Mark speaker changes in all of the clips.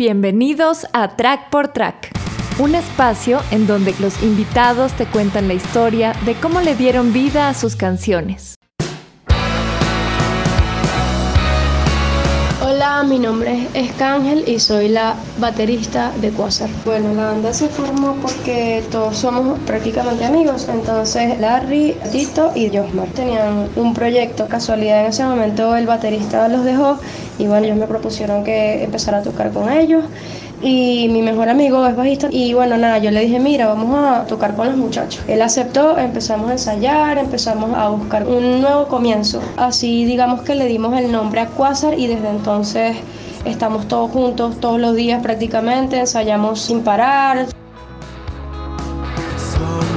Speaker 1: Bienvenidos a Track por Track, un espacio en donde los invitados te cuentan la historia de cómo le dieron vida a sus canciones.
Speaker 2: Mi nombre es Escángel y soy la baterista de Quasar. Bueno, la banda se formó porque todos somos prácticamente amigos, entonces Larry, Tito y Josmar tenían un proyecto, casualidad en ese momento el baterista los dejó y bueno, ellos me propusieron que empezara a tocar con ellos y mi mejor amigo es bajista. Y bueno nada yo le dije mira vamos a tocar con los muchachos él aceptó empezamos a ensayar empezamos a buscar un nuevo comienzo. Así digamos que le dimos el nombre a Quasar y desde entonces estamos todos juntos todos los días prácticamente ensayamos sin parar.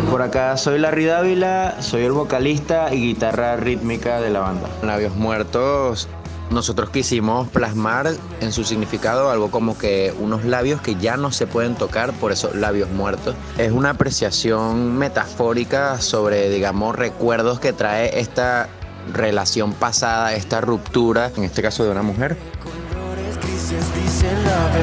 Speaker 3: Por acá soy Larry Dávila, soy el vocalista y guitarra rítmica de la banda. Labios Muertos nosotros quisimos plasmar en su significado algo como que unos labios que ya no se pueden tocar, por eso labios muertos. Es una apreciación metafórica sobre, digamos, recuerdos que trae esta relación pasada, esta ruptura, en este caso de una mujer.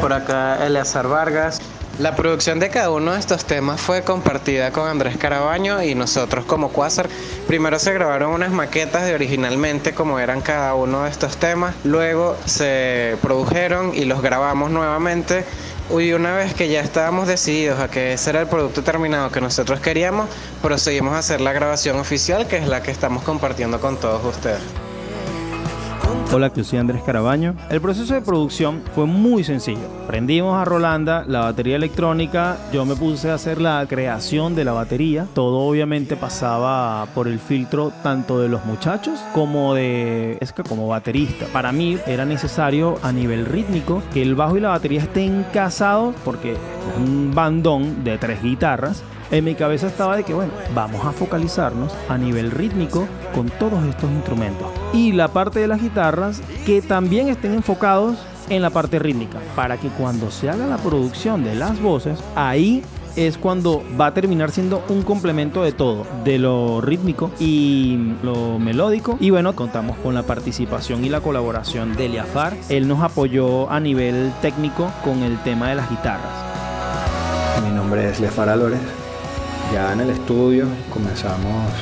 Speaker 4: Por acá Eleazar Vargas, la producción de cada uno de estos temas fue compartida con Andrés Carabaño y nosotros como Quasar. Primero se grabaron unas maquetas de originalmente como eran cada uno de estos temas, luego se produjeron y los grabamos nuevamente. Y una vez que ya estábamos decididos a que ese era el producto terminado que nosotros queríamos, procedimos a hacer la grabación oficial, que es la que estamos compartiendo con todos ustedes.
Speaker 5: Hola, yo soy Andrés Carabaño. El proceso de producción fue muy sencillo. Prendimos a Rolanda la batería electrónica, yo me puse a hacer la creación de la batería. Todo obviamente pasaba por el filtro tanto de los muchachos como de es que como baterista. Para mí era necesario a nivel rítmico que el bajo y la batería estén casados porque es un bandón de tres guitarras en mi cabeza estaba de que, bueno, vamos a focalizarnos a nivel rítmico con todos estos instrumentos. Y la parte de las guitarras que también estén enfocados en la parte rítmica, para que cuando se haga la producción de las voces, ahí es cuando va a terminar siendo un complemento de todo, de lo rítmico y lo melódico. Y bueno, contamos con la participación y la colaboración de Eliafar. Él nos apoyó a nivel técnico con el tema de las guitarras.
Speaker 6: Mi nombre es Eliafar Álvarez, ya en el estudio comenzamos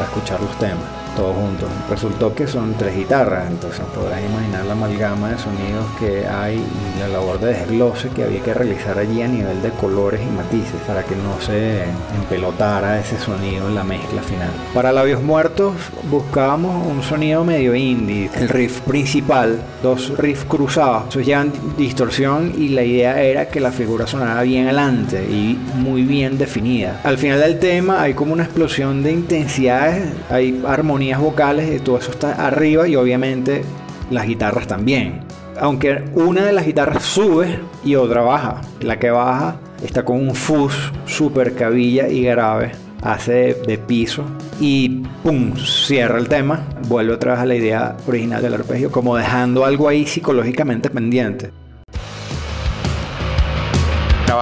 Speaker 6: a escuchar los temas, todos juntos. Resultó que son tres guitarras, entonces podrás imaginar la amalgama de sonidos que hay y la labor de desglose que había que realizar allí a nivel de colores y matices para que no se empelotara ese sonido en la mezcla final. Para Labios Muertos buscábamos un sonido medio indie. El riff principal, dos riffs cruzados, eso llevan distorsión y la idea era que la figura sonara bien adelante y muy bien definida. Al final del tema hay como una explosión de intensidades, hay armonías vocales y todo eso está arriba y obviamente las guitarras también. Aunque una de las guitarras sube y otra baja. La que baja está con un fuzz super cabilla y grave. Hace de piso y pum, cierra el tema. Vuelve otra vez a la idea original del arpegio, como dejando algo ahí psicológicamente pendiente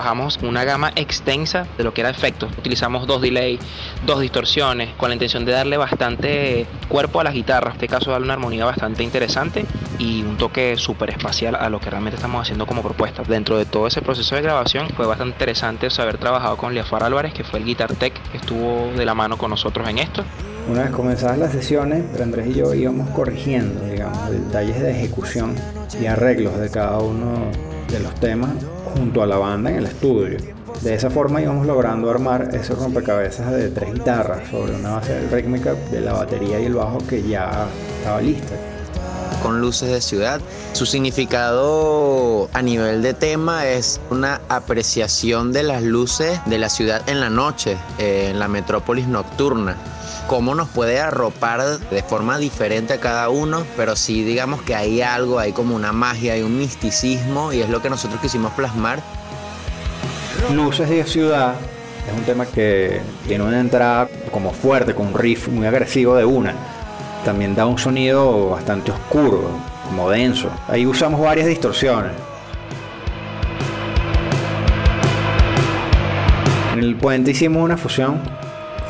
Speaker 7: trabajamos una gama extensa de lo que era efectos. Utilizamos dos delays, dos distorsiones, con la intención de darle bastante cuerpo a las guitarras. En este caso, darle una armonía bastante interesante y un toque súper espacial a lo que realmente estamos haciendo como propuesta. Dentro de todo ese proceso de grabación fue bastante interesante haber trabajado con Liafar Álvarez, que fue el guitar tech que estuvo de la mano con nosotros en esto.
Speaker 6: Una vez comenzadas las sesiones, Andrés y yo íbamos corrigiendo, digamos, detalles de ejecución y arreglos de cada uno de los temas junto a la banda en el estudio. De esa forma íbamos logrando armar ese rompecabezas de tres guitarras sobre una base rítmica de la batería y el bajo que ya estaba lista.
Speaker 3: Con luces de ciudad. Su significado a nivel de tema es una apreciación de las luces de la ciudad en la noche, eh, en la metrópolis nocturna cómo nos puede arropar de forma diferente a cada uno, pero sí digamos que hay algo, hay como una magia, hay un misticismo y es lo que nosotros quisimos plasmar.
Speaker 6: Luces de ciudad es un tema que tiene una entrada como fuerte, con un riff muy agresivo de una. También da un sonido bastante oscuro, como denso. Ahí usamos varias distorsiones. En el puente hicimos una fusión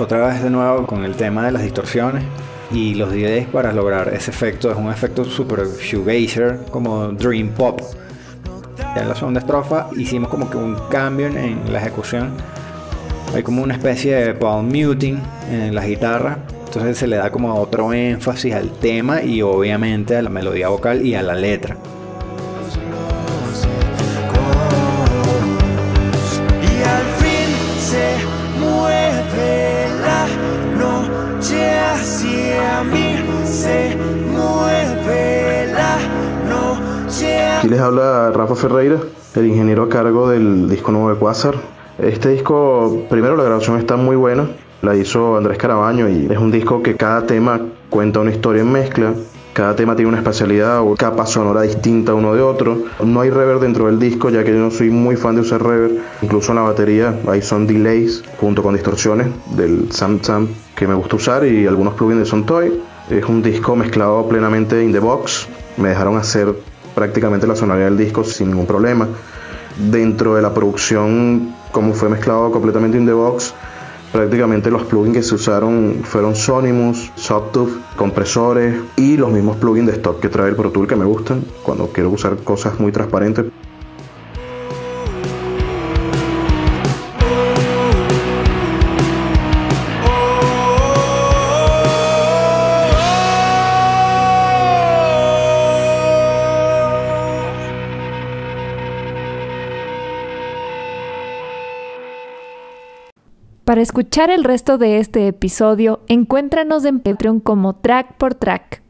Speaker 6: otra vez de nuevo con el tema de las distorsiones y los DVDs para lograr ese efecto. Es un efecto super shoegazer, como dream pop. Ya en la segunda estrofa hicimos como que un cambio en, la ejecución. Hay como una especie de palm muting en la guitarra. Entonces se le da como otro énfasis al tema y obviamente a la melodía vocal y a la letra.
Speaker 8: Les habla Rafa Ferreira, el ingeniero a cargo del disco nuevo de Quasar. Este disco, primero la grabación está muy buena, la hizo Andrés Carabaño y es un disco que cada tema cuenta una historia en mezcla. Cada tema tiene una especialidad o capa sonora distinta uno de otro. No hay reverb dentro del disco, ya que yo no soy muy fan de usar reverb. Incluso en la batería ahí son delays junto con distorsiones del Sam Sam que me gusta usar y algunos plugins de Sontoy. Es un disco mezclado plenamente in the box. Me dejaron hacer prácticamente la sonoridad del disco sin ningún problema. Dentro de la producción, como fue mezclado completamente in the box, prácticamente los plugins que se usaron fueron Sonimus, Sawtooth, compresores y los mismos plugins de stock que trae el Pro Tool que me gustan cuando quiero usar cosas muy transparentes.
Speaker 1: Para escuchar el resto de este episodio, encuéntranos en Patreon como Track por Track.